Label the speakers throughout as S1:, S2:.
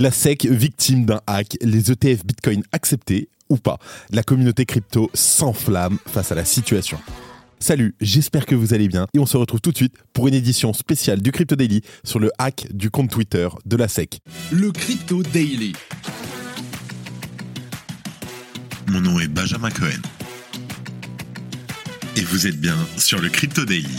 S1: La SEC victime d'un hack, les ETF Bitcoin acceptés ou pas. La communauté crypto s'enflamme face à la situation. Salut, j'espère que vous allez bien et on se retrouve tout de suite pour une édition spéciale du Crypto Daily sur le hack du compte Twitter de la SEC.
S2: Le Crypto Daily. Mon nom est Benjamin Cohen. Et vous êtes bien sur le Crypto Daily.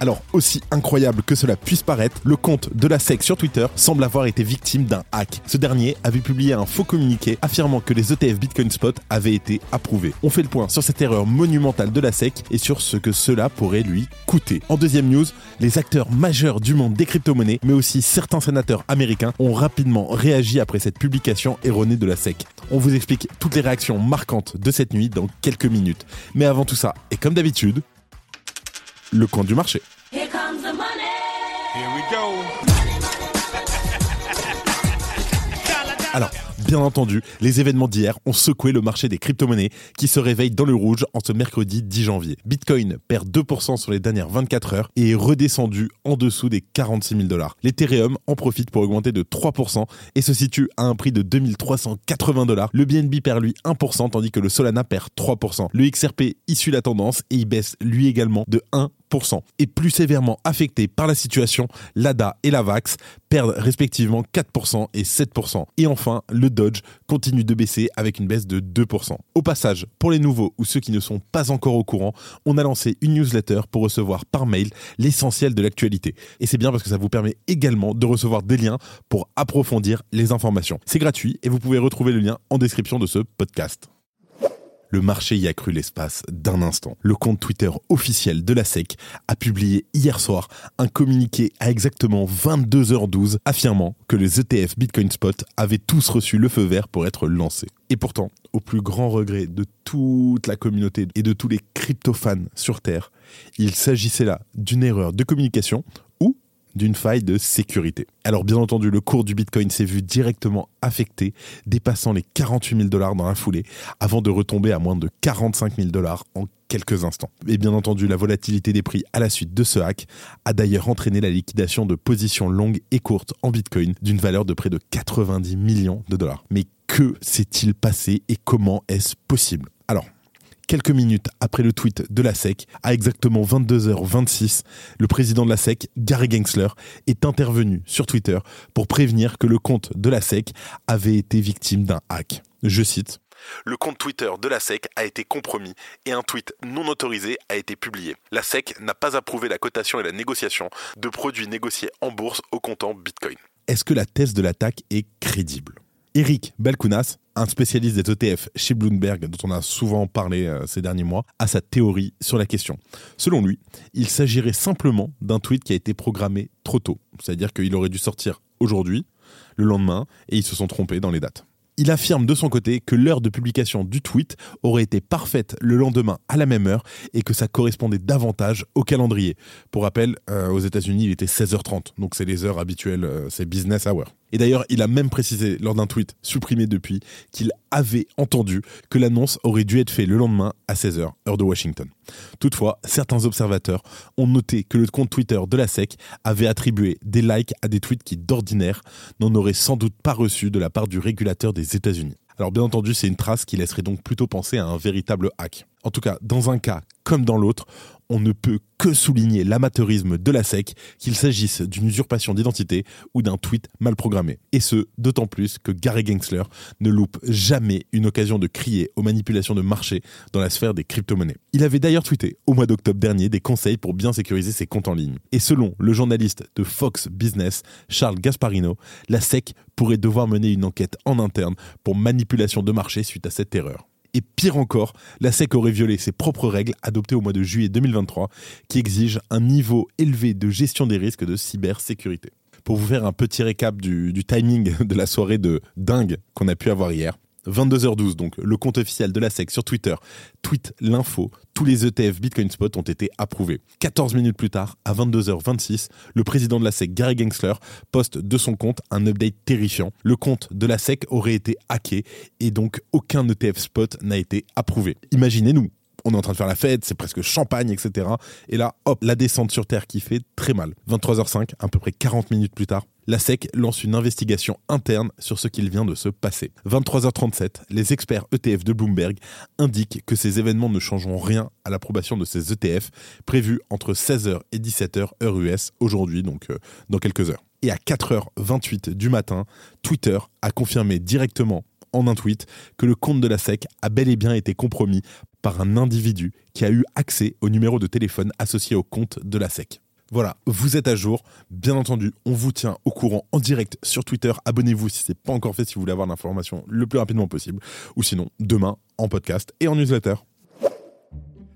S1: Alors, aussi incroyable que cela puisse paraître, le compte de la SEC sur Twitter semble avoir été victime d'un hack. Ce dernier avait publié un faux communiqué affirmant que les ETF Bitcoin Spot avaient été approuvés. On fait le point sur cette erreur monumentale de la SEC et sur ce que cela pourrait lui coûter. En deuxième news, les acteurs majeurs du monde des crypto-monnaies, mais aussi certains sénateurs américains, ont rapidement réagi après cette publication erronée de la SEC. On vous explique toutes les réactions marquantes de cette nuit dans quelques minutes. Mais avant tout ça, et comme d'habitude, le compte du marché.
S3: Here comes the money.
S4: Here we go.
S1: Alors, bien entendu, les événements d'hier ont secoué le marché des crypto-monnaies qui se réveille dans le rouge en ce mercredi 10 janvier. Bitcoin perd 2% sur les dernières 24 heures et est redescendu en dessous des 46 000 dollars. L'Ethereum en profite pour augmenter de 3% et se situe à un prix de 2380 dollars. Le BNB perd lui 1% tandis que le Solana perd 3%. Le XRP issue la tendance et il baisse lui également de 1 et plus sévèrement affectés par la situation, l'ADA et la VAX perdent respectivement 4% et 7%. Et enfin, le Dodge continue de baisser avec une baisse de 2%. Au passage, pour les nouveaux ou ceux qui ne sont pas encore au courant, on a lancé une newsletter pour recevoir par mail l'essentiel de l'actualité. Et c'est bien parce que ça vous permet également de recevoir des liens pour approfondir les informations. C'est gratuit et vous pouvez retrouver le lien en description de ce podcast. Le marché y a cru l'espace d'un instant. Le compte Twitter officiel de la SEC a publié hier soir un communiqué à exactement 22h12 affirmant que les ETF Bitcoin Spot avaient tous reçu le feu vert pour être lancés. Et pourtant, au plus grand regret de toute la communauté et de tous les crypto-fans sur Terre, il s'agissait là d'une erreur de communication d'une faille de sécurité. Alors bien entendu, le cours du Bitcoin s'est vu directement affecté, dépassant les 48 000 dollars dans la foulée, avant de retomber à moins de 45 000 dollars en quelques instants. Et bien entendu, la volatilité des prix à la suite de ce hack a d'ailleurs entraîné la liquidation de positions longues et courtes en Bitcoin d'une valeur de près de 90 millions de dollars. Mais que s'est-il passé et comment est-ce possible? Alors, quelques minutes après le tweet de la SEC, à exactement 22h26, le président de la SEC, Gary Gensler, est intervenu sur Twitter pour prévenir que le compte de la SEC avait été victime d'un hack. Je cite. Le compte Twitter de la SEC a été compromis et un tweet non autorisé a été publié. La SEC n'a pas approuvé la cotation et la négociation de produits négociés en bourse au comptant Bitcoin. Est-ce que la thèse de l'attaque est crédible? Eric Balkounas, un spécialiste des ETF chez Bloomberg, dont on a souvent parlé euh, ces derniers mois, a sa théorie sur la question. Selon lui, il s'agirait simplement d'un tweet qui a été programmé trop tôt. C'est-à-dire qu'il aurait dû sortir aujourd'hui, le lendemain, et ils se sont trompés dans les dates. Il affirme de son côté que l'heure de publication du tweet aurait été parfaite le lendemain à la même heure et que ça correspondait davantage au calendrier. Pour rappel, euh, aux États-Unis, il était 16h30, donc c'est les heures habituelles, euh, c'est business hour. Et d'ailleurs, il a même précisé lors d'un tweet supprimé depuis qu'il avait entendu que l'annonce aurait dû être faite le lendemain à 16h, heure de Washington. Toutefois, certains observateurs ont noté que le compte Twitter de la SEC avait attribué des likes à des tweets qui d'ordinaire n'en auraient sans doute pas reçu de la part du régulateur des États-Unis. Alors bien entendu, c'est une trace qui laisserait donc plutôt penser à un véritable hack. En tout cas, dans un cas comme dans l'autre, on ne peut que souligner l'amateurisme de la SEC, qu'il s'agisse d'une usurpation d'identité ou d'un tweet mal programmé. Et ce, d'autant plus que Gary Gensler ne loupe jamais une occasion de crier aux manipulations de marché dans la sphère des crypto-monnaies. Il avait d'ailleurs tweeté au mois d'octobre dernier des conseils pour bien sécuriser ses comptes en ligne. Et selon le journaliste de Fox Business, Charles Gasparino, la SEC pourrait devoir mener une enquête en interne pour manipulation de marché suite à cette erreur. Et pire encore, la SEC aurait violé ses propres règles adoptées au mois de juillet 2023 qui exigent un niveau élevé de gestion des risques de cybersécurité. Pour vous faire un petit récap du, timing de la soirée de dingue qu'on a pu avoir hier, 22h12, donc le compte officiel de la SEC sur Twitter tweet l'info. Tous les ETF Bitcoin Spot ont été approuvés. 14 minutes plus tard, à 22h26, le président de la SEC, Gary Gensler, poste de son compte un update terrifiant. Le compte de la SEC aurait été hacké et donc aucun ETF Spot n'a été approuvé. Imaginez-nous, on est en train de faire la fête, c'est presque champagne, etc. Et là, hop, la descente sur Terre qui fait très mal. 23h05, à peu près 40 minutes plus tard, la SEC lance une investigation interne sur ce qu'il vient de se passer. 23h37, les experts ETF de Bloomberg indiquent que ces événements ne changeront rien à l'approbation de ces ETF prévus entre 16h et 17h heure US aujourd'hui, donc euh, dans quelques heures. Et à 4h28 du matin, Twitter a confirmé directement en un tweet que le compte de la SEC a bel et bien été compromis par un individu qui a eu accès au numéro de téléphone associé au compte de la SEC. Voilà, vous êtes à jour. Bien entendu, on vous tient au courant en direct sur Twitter. Abonnez-vous si ce n'est pas encore fait, si vous voulez avoir l'information le plus rapidement possible. Ou sinon, demain, en podcast et en newsletter.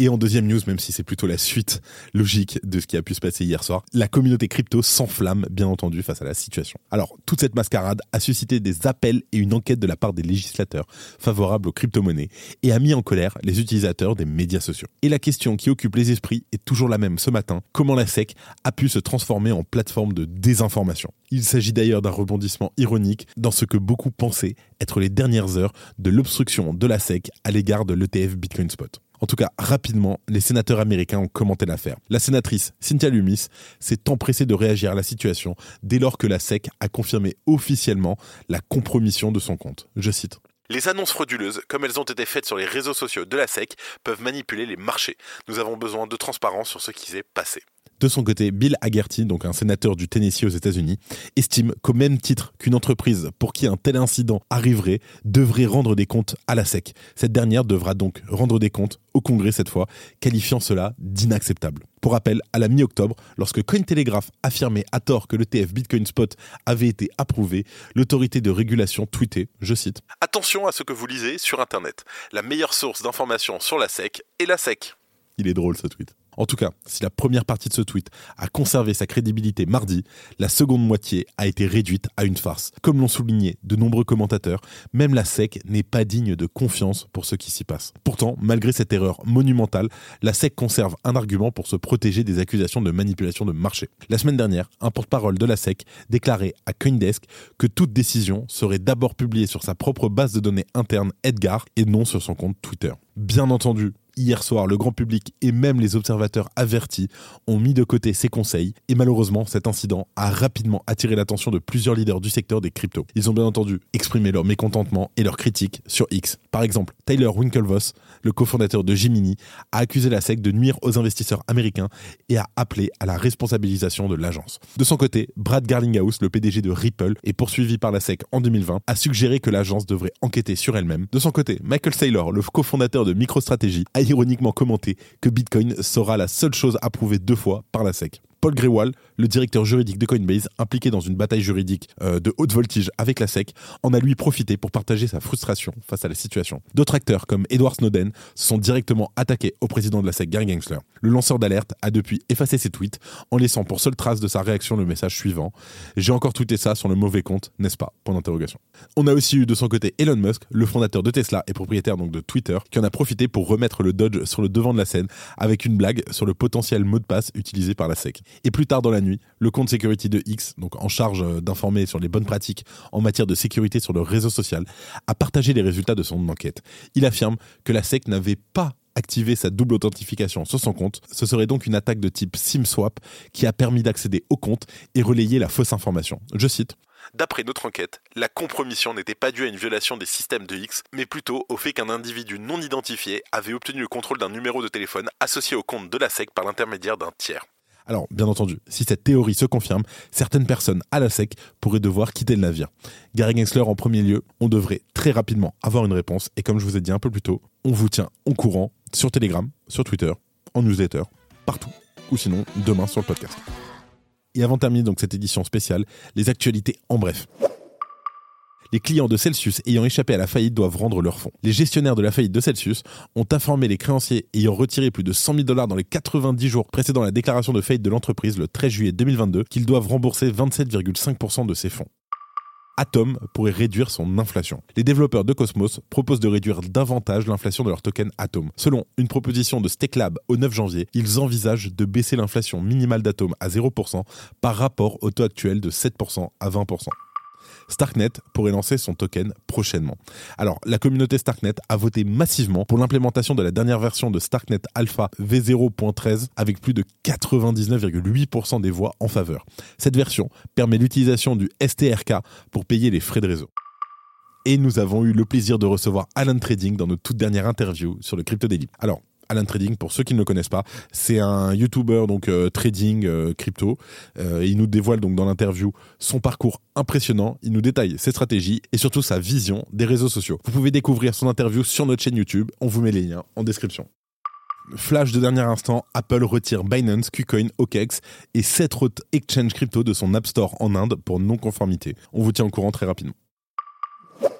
S1: Et en deuxième news, même si c'est plutôt la suite logique de ce qui a pu se passer hier soir, la communauté crypto s'enflamme, bien entendu, face à la situation. Alors, toute cette mascarade a suscité des appels et une enquête de la part des législateurs favorables aux crypto-monnaies et a mis en colère les utilisateurs des médias sociaux. Et la question qui occupe les esprits est toujours la même ce matin. Comment la SEC a pu se transformer en plateforme de désinformation? Il s'agit d'ailleurs d'un rebondissement ironique dans ce que beaucoup pensaient être les dernières heures de l'obstruction de la SEC à l'égard de l'ETF Bitcoin Spot. En tout cas, rapidement, les sénateurs américains ont commenté l'affaire. La sénatrice Cynthia Lumis s'est empressée de réagir à la situation dès lors que la SEC a confirmé officiellement la compromission de son compte. Je cite.
S3: Les annonces frauduleuses, comme elles ont été faites sur les réseaux sociaux de la SEC, peuvent manipuler les marchés. Nous avons besoin de transparence sur ce qui s'est passé.
S1: De son côté, Bill Hagerty, donc un sénateur du Tennessee aux États-Unis, estime qu'au même titre qu'une entreprise pour qui un tel incident arriverait devrait rendre des comptes à la SEC. Cette dernière devra donc rendre des comptes au Congrès cette fois, qualifiant cela d'inacceptable. Pour rappel, à la mi-octobre, lorsque Cointelegraph affirmait à tort que l'ETF Bitcoin Spot avait été approuvé, l'autorité de régulation tweetait, je cite,
S3: Attention à ce que vous lisez sur Internet. La meilleure source d'information sur la SEC est la SEC.
S1: Il est drôle ce tweet. En tout cas, si la première partie de ce tweet a conservé sa crédibilité mardi, la seconde moitié a été réduite à une farce. Comme l'ont souligné de nombreux commentateurs, même la SEC n'est pas digne de confiance pour ce qui s'y passe. Pourtant, malgré cette erreur monumentale, la SEC conserve un argument pour se protéger des accusations de manipulation de marché. La semaine dernière, un porte-parole de la SEC déclarait à Coindesk que toute décision serait d'abord publiée sur sa propre base de données interne Edgar et non sur son compte Twitter. Bien entendu, hier soir, le grand public et même les observateurs avertis ont mis de côté ces conseils et malheureusement, cet incident a rapidement attiré l'attention de plusieurs leaders du secteur des cryptos. Ils ont bien entendu exprimé leur mécontentement et leur critique sur X. Par exemple, Tyler Winklevoss, le cofondateur de Gemini, a accusé la SEC de nuire aux investisseurs américains et a appelé à la responsabilisation de l'agence. De son côté, Brad Garlinghouse, le PDG de Ripple et poursuivi par la SEC en 2020, a suggéré que l'agence devrait enquêter sur elle-même. De son côté, Michael Saylor, le cofondateur de MicroStrategy, a ironiquement commenté que Bitcoin sera la seule chose approuvée deux fois par la SEC. Paul Grewal, le directeur juridique de Coinbase, impliqué dans une bataille juridique euh, de haute voltige avec la SEC, en a lui profité pour partager sa frustration face à la situation. D'autres acteurs, comme Edward Snowden, se sont directement attaqués au président de la SEC, Gary Gensler. Le lanceur d'alerte a depuis effacé ses tweets, en laissant pour seule trace de sa réaction le message suivant J'ai encore tweeté ça sur le mauvais compte, n'est-ce pas? On a aussi eu de son côté Elon Musk, le fondateur de Tesla et propriétaire donc de Twitter, qui en a profité pour remettre le Dodge sur le devant de la scène avec une blague sur le potentiel mot de passe utilisé par la SEC. Et plus tard dans la nuit, le compte security de X, donc en charge euh, d'informer sur les bonnes pratiques en matière de sécurité sur le réseau social, a partagé les résultats de son enquête. Il affirme que la SEC n'avait pas activer sa double authentification sur son compte. Ce serait donc une attaque de type SIM-swap qui a permis d'accéder au compte et relayer la fausse information. Je cite.
S3: D'après notre enquête, la compromission n'était pas due à une violation des systèmes de X, mais plutôt au fait qu'un individu non identifié avait obtenu le contrôle d'un numéro de téléphone associé au compte de la SEC par l'intermédiaire d'un tiers.
S1: Alors, bien entendu, si cette théorie se confirme, certaines personnes à la SEC pourraient devoir quitter le navire. Gary Gensler en premier lieu, on devrait très rapidement avoir une réponse, et comme je vous ai dit un peu plus tôt, on vous tient au courant sur Telegram, sur Twitter, en newsletter, partout, ou sinon demain sur le podcast. Et avant de terminer donc cette édition spéciale, les actualités en bref. Les clients de Celsius ayant échappé à la faillite doivent rendre leurs fonds. Les gestionnaires de la faillite de Celsius ont informé les créanciers ayant retiré plus de 100 000 dollars dans les 90 jours précédant la déclaration de faillite de l'entreprise le 13 juillet 2022 qu'ils doivent rembourser 27,5% de ces fonds. Atom pourrait réduire son inflation. Les développeurs de Cosmos proposent de réduire davantage l'inflation de leur token Atom. Selon une proposition de StakeLab au 9 janvier, ils envisagent de baisser l'inflation minimale d'Atom à 0% par rapport au taux actuel de 7% à 20%. Starknet pourrait lancer son token prochainement. Alors, la communauté Starknet a voté massivement pour l'implémentation de la dernière version de Starknet Alpha V0.13 avec plus de 99,8% des voix en faveur. Cette version permet l'utilisation du STRK pour payer les frais de réseau et nous avons eu le plaisir de recevoir Alan Trading dans notre toute dernière interview sur le Crypto Daily. Alors, Alan Trading, pour ceux qui ne le connaissent pas, c'est un YouTuber donc euh, trading euh, crypto. Euh, il nous dévoile donc dans l'interview son parcours impressionnant. Il nous détaille ses stratégies et surtout sa vision des réseaux sociaux. Vous pouvez découvrir son interview sur notre chaîne YouTube. On vous met les liens en description. Flash de dernier instant, Apple retire Binance, KuCoin, OKEx et 7 autres exchanges crypto de son App Store en Inde pour non-conformité. On vous tient au courant très rapidement.